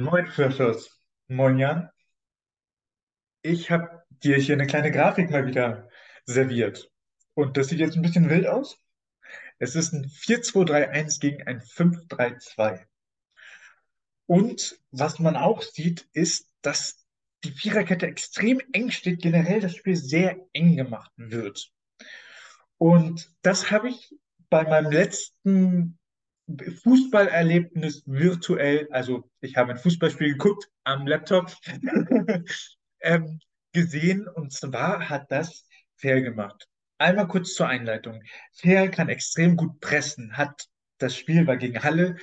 Moin, Frischers. Moin, Jan. Ich habe dir hier eine kleine Grafik mal wieder serviert. Und das sieht jetzt ein bisschen wild aus. Es ist ein 4-2-3-1 gegen ein 5-3-2. Und was man auch sieht, ist, dass die Viererkette extrem eng steht, generell das Spiel sehr eng gemacht wird. Und das habe ich bei meinem letzten Fußballerlebnis virtuell, also ich habe ein Fußballspiel geguckt am Laptop, ähm, gesehen und zwar hat das Fair gemacht. Einmal kurz zur Einleitung. Fair kann extrem gut pressen, hat das Spiel war gegen Halle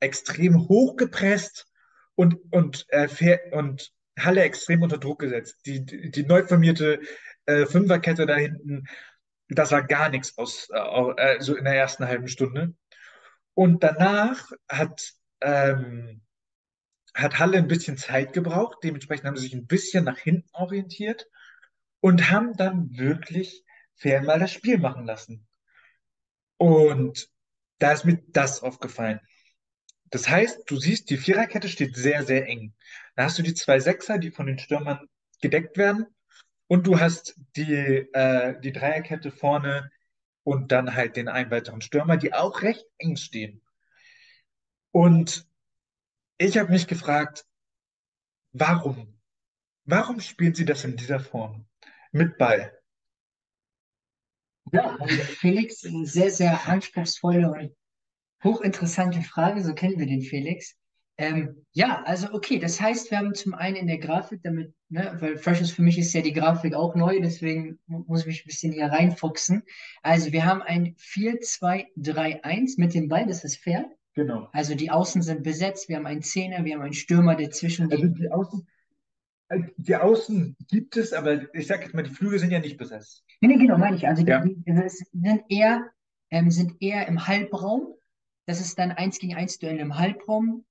extrem hoch gepresst und, und, äh, Fair, und Halle extrem unter Druck gesetzt. Die, die, die neu formierte äh, Fünferkette da hinten, das war gar nichts aus, äh, so in der ersten halben Stunde. Und danach hat, ähm, hat Halle ein bisschen Zeit gebraucht. Dementsprechend haben sie sich ein bisschen nach hinten orientiert und haben dann wirklich fair mal das Spiel machen lassen. Und da ist mir das aufgefallen. Das heißt, du siehst, die Viererkette steht sehr, sehr eng. Da hast du die zwei Sechser, die von den Stürmern gedeckt werden. Und du hast die, äh, die Dreierkette vorne und dann halt den einen weiteren Stürmer, die auch recht eng stehen. Und ich habe mich gefragt, warum? Warum spielen sie das in dieser Form? Mit Ball. Ja, also Felix, eine sehr, sehr anspruchsvolle und hochinteressante Frage, so kennen wir den Felix. Ähm, ja, also okay, das heißt, wir haben zum einen in der Grafik damit, ne, weil Freshes für mich ist ja die Grafik auch neu, deswegen muss ich mich ein bisschen hier reinfuchsen. Also wir haben ein 4-2-3-1 mit dem Ball, das ist fair. Genau. Also die Außen sind besetzt, wir haben einen Zehner, wir haben einen Stürmer, der zwischen Also die Außen, äh, die Außen gibt es, aber ich sage jetzt mal, die Flügel sind ja nicht besetzt. Nee, nee, genau, meine ich. Also die, Ja. die, die sind eher, ähm, sind eher im Halbraum. Das ist dann eins gegen eins Duell im Halbraum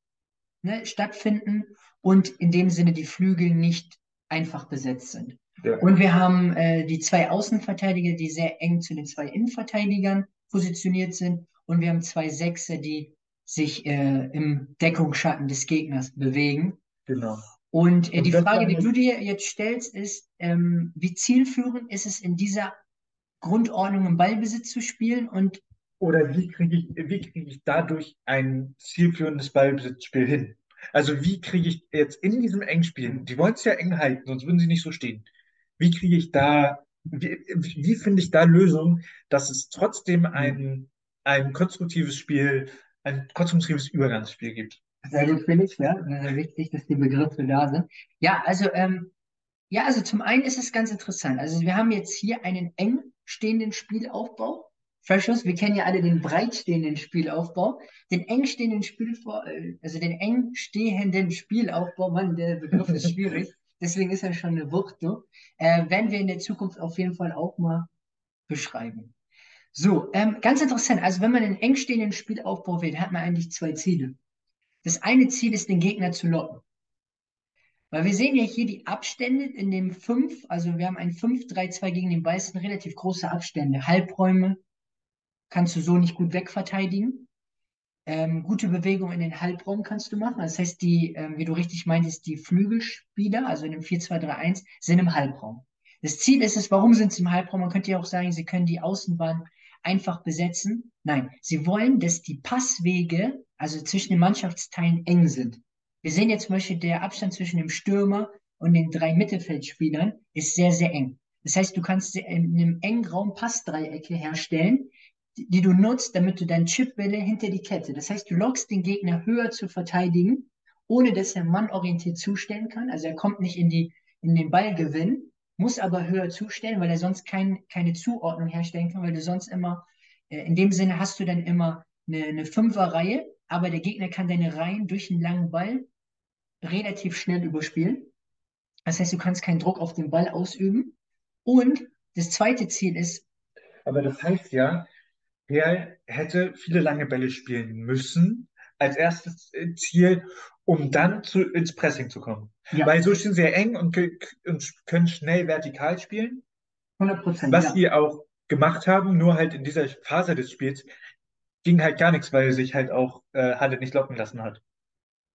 ne, stattfinden und in dem Sinne die Flügel nicht einfach besetzt sind. Ja. Und wir haben äh, die zwei Außenverteidiger, die sehr eng zu den zwei Innenverteidigern positioniert sind. Und wir haben zwei Sechser, die sich äh, im Deckungsschatten des Gegners bewegen. Genau. Und äh, Und die Frage, die du dir jetzt stellst, ist, ähm, wie zielführend ist es in dieser Grundordnung im Ballbesitz zu spielen? Und Oder wie kriege ich, wie kriege ich dadurch ein zielführendes Ballbesitzspiel hin? Also wie kriege ich jetzt in diesem Engspiel, die wollen es ja eng halten, sonst würden sie nicht so stehen. Wie kriege ich da, wie, wie finde ich da Lösungen, dass es trotzdem ein, ein konstruktives Spiel, ein konstruktives Übergangsspiel gibt? sehr gut, Felix, ja, wichtig, dass die Begriffe da sind. Ja, also, ähm, ja, also zum einen ist es ganz interessant. Also wir haben jetzt hier einen eng stehenden Spielaufbau. Freshers, wir kennen ja alle den breit stehenden Spielaufbau. Den eng stehenden Spielaufbau, äh, also den eng stehenden Spielaufbau, Mann, der Begriff ist schwierig. Deswegen ist er schon eine Wucht, du. Äh, werden wir in der Zukunft auf jeden Fall auch mal beschreiben. So, ähm, ganz interessant. Also wenn man einen eng stehenden Spielaufbau wählt, hat man eigentlich zwei Ziele. Das eine Ziel ist, den Gegner zu locken. Weil wir sehen ja hier die Abstände in dem 5, also wir haben ein 5-3-2 gegen den Ball, sind relativ große Abstände. Halbräume kannst du so nicht gut wegverteidigen. Ähm, gute Bewegung in den Halbraum kannst du machen. Das heißt, die, ähm, wie du richtig meintest, die Flügelspieler, also in dem 4-2-3-1, sind im Halbraum. Das Ziel ist es, warum sind sie im Halbraum? Man könnte ja auch sagen, sie können die Außenbahn einfach besetzen. Nein, sie wollen, dass die Passwege, also zwischen den Mannschaftsteilen, eng sind. Wir sehen jetzt zum Beispiel, der Abstand zwischen dem Stürmer und den drei Mittelfeldspielern ist sehr, sehr eng. Das heißt, du kannst in einem engen Raum Passdreiecke herstellen, die, du nutzt, damit du deinen Chipbälle hinter die Kette. Das heißt, du lockst den Gegner höher zu verteidigen, ohne dass er mannorientiert zustellen kann. Also er kommt nicht in die, in den Ballgewinn, muss aber höher zustellen, weil er sonst kein, keine Zuordnung herstellen kann, weil du sonst immer, äh, in dem Sinne hast du dann immer eine, eine Fünferreihe, aber der Gegner kann deine Reihen durch einen langen Ball relativ schnell überspielen. Das heißt, du kannst keinen Druck auf den Ball ausüben. Und das zweite Ziel ist, Aber das heißt ja, er hätte viele lange Bälle spielen müssen, als erstes äh, Ziel, um dann zu, ins Pressing zu kommen. ja, Weil so stehen sie ja eng und, und können schnell vertikal spielen, 100 Prozent, was ja. sie auch gemacht haben, nur halt in dieser Phase des Spiels ging halt gar nichts, weil sich halt auch äh, Halle nicht locken lassen hat.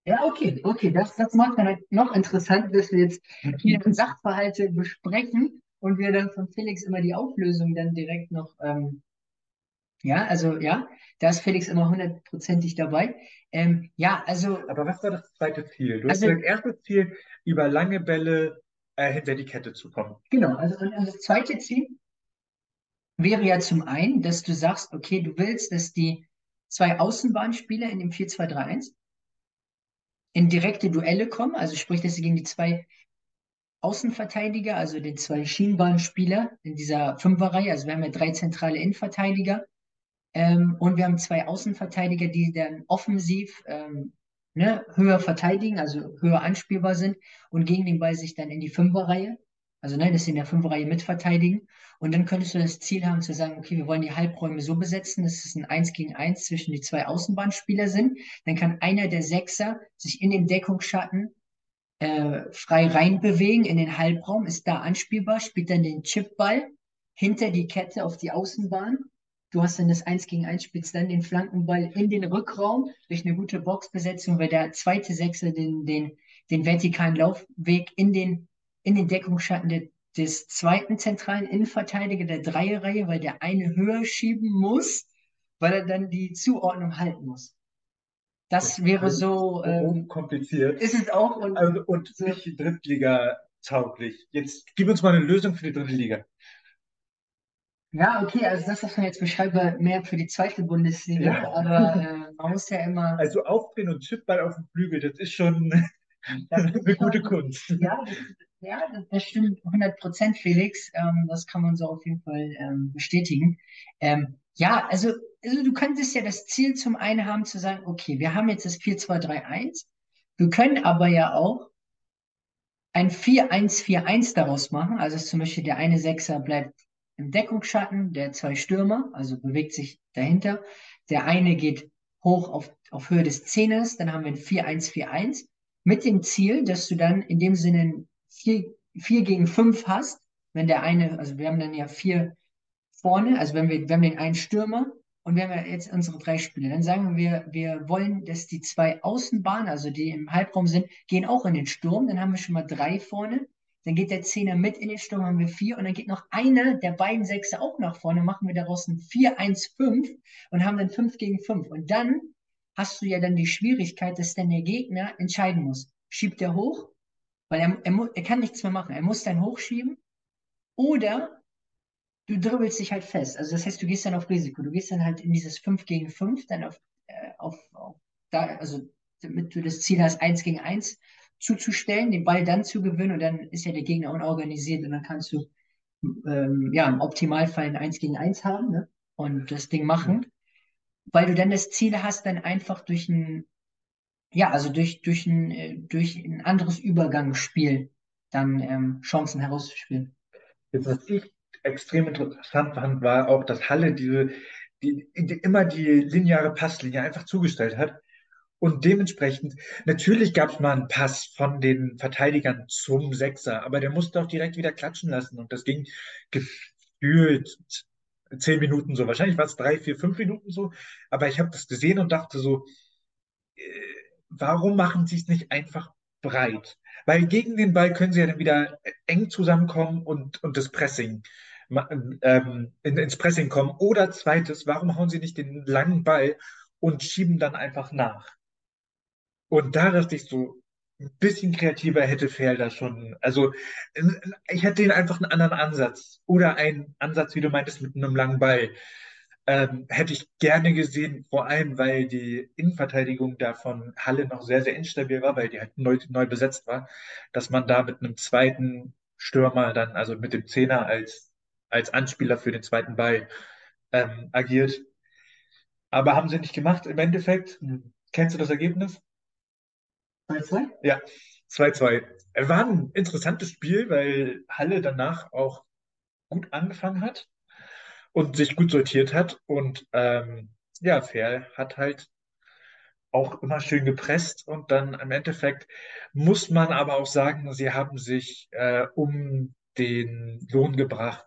Ja, okay, okay, das, das macht dann halt noch interessant, dass wir jetzt hier Sachverhalte besprechen und wir dann von Felix immer die Auflösung dann direkt noch, ähm, ja, also ja, da ist Felix immer hundertprozentig dabei. Ähm, ja, also, Aber was war das zweite Ziel? Du hast Also- gesagt, erstes Ziel, über lange Bälle äh, hinter die Kette zu kommen. genau, also und, und das zweite Ziel wäre ja zum einen, dass du sagst, okay, du willst, dass die zwei Außenbahnspieler in dem 4-2-3-1 in direkte Duelle kommen, also sprich, dass sie gegen die zwei Außenverteidiger, also den zwei Schienenbahnspieler in dieser Fünferreihe, also wir haben ja drei zentrale Innenverteidiger ähm, und wir haben zwei Außenverteidiger, die dann offensiv ähm, ne, höher verteidigen, also höher anspielbar sind und gegen den Ball sich dann in die Fünferreihe, also ne, dass sie in der Fünferreihe mitverteidigen. Und dann könntest du das Ziel haben zu sagen, okay, wir wollen die Halbräume so besetzen, dass es ein Eins gegen Eins zwischen die zwei Außenbahnspieler sind. Dann kann einer der Sechser sich in dem Deckungsschatten äh, frei reinbewegen in den Halbraum, ist da anspielbar, spielt dann den Chipball hinter die Kette auf die Außenbahn. Du hast dann das 1 gegen 1, spielst dann den Flankenball in den Rückraum durch eine gute Boxbesetzung, weil der zweite Sechser den, den, den vertikalen Laufweg in den, in den Deckungsschatten der, des zweiten zentralen Innenverteidiger der Dreierreihe, weil der eine höher schieben muss, weil er dann die Zuordnung halten muss. Das wäre so, ähm, kompliziert. ist es auch und Also, und So. nicht Drittliga-tauglich. Jetzt gib uns mal eine Lösung für die dritte Liga. Ja, okay, also das, was man jetzt beschreibt, war mehr für die zweite Bundesliga, Ja. aber äh, man muss ja immer, Also Aufdrehen und Chipball auf dem Flügel, das ist schon das ist eine gute Kunst. ja, das, ja, das stimmt 100 Prozent, Felix, ähm, das kann man so auf jeden Fall ähm, bestätigen. Ähm, ja, also, also du könntest ja das Ziel zum einen haben zu sagen, okay, wir haben jetzt das 4-2-3-1, wir können aber ja auch ein 4-1-4-1 daraus machen, also zum Beispiel der eine Sechser bleibt im Deckungsschatten, der zwei Stürmer, also bewegt sich dahinter. Der eine geht hoch auf, auf Höhe des Zehners, dann haben wir ein 4-1-4-1 mit dem Ziel, dass du dann in dem Sinne ein 4, 4 gegen 5 hast, wenn der eine, also wir haben dann ja vier vorne, also wenn wir, wir haben den einen Stürmer und wir haben ja jetzt unsere drei Spieler, dann sagen wir, wir wollen, dass die zwei Außenbahnen, also die im Halbraum sind, gehen auch in den Sturm, dann haben wir schon mal drei vorne. Dann geht der Zehner mit in den Sturm, haben wir vier. Und dann geht noch einer der beiden Sechser auch nach vorne, machen wir daraus ein 4-1-5 und haben dann 5 gegen 5. Und dann hast du ja dann die Schwierigkeit, dass dann der Gegner entscheiden muss. Schiebt er hoch, weil er, er, er kann nichts mehr machen. Er muss dann hochschieben. Oder du dribbelst dich halt fest. Also das heißt, du gehst dann auf Risiko. Du gehst dann halt in dieses 5 gegen 5, dann auf, äh, auf, auf da, also damit du das Ziel hast, 1 gegen 1 zuzustellen, den Ball dann zu gewinnen und dann ist ja der Gegner unorganisiert und dann kannst du ähm, ja im Optimalfall ein 1 gegen 1 haben ne? und das Ding machen, weil du dann das Ziel hast, dann einfach durch ein ja, also durch, durch ein, äh, durch ein anderes Übergangsspiel dann ähm, Chancen herauszuspielen. Jetzt, was ich extrem interessant fand, war auch, dass Halle diese, die, die immer die lineare Passlinie einfach zugestellt hat. Und dementsprechend, natürlich gab es mal einen Pass von den Verteidigern zum Sechser, aber der musste auch direkt wieder klatschen lassen. Und das ging gefühlt zehn Minuten so. Wahrscheinlich war es drei, vier, fünf Minuten so. Aber ich habe das gesehen und dachte so, äh, warum machen sie es nicht einfach breit? Weil gegen den Ball können sie ja dann wieder eng zusammenkommen und, und das Pressing, ähm, in, ins Pressing kommen. Oder zweites, warum hauen sie nicht den langen Ball und schieben dann einfach nach? Und da dachte ich so, ein bisschen kreativer hätte Ferl schon. Also, ich hätte den einfach einen anderen Ansatz. Oder einen Ansatz, wie du meintest, mit einem langen Ball. Ähm, hätte ich gerne gesehen, vor allem, weil die Innenverteidigung da von Halle noch sehr, sehr instabil war, weil die halt neu, neu besetzt war, dass man da mit einem zweiten Stürmer dann, also mit dem Zehner als, als Anspieler für den zweiten Ball ähm, agiert. Aber haben sie nicht gemacht. Im Endeffekt, kennst du das Ergebnis? 2-2? Ja, 2-2. War ein interessantes Spiel, weil Halle danach auch gut angefangen hat und sich gut sortiert hat. Und ähm, ja, Ferl hat halt auch immer schön gepresst. Und dann im Endeffekt muss man aber auch sagen, sie haben sich äh, um den Lohn gebracht,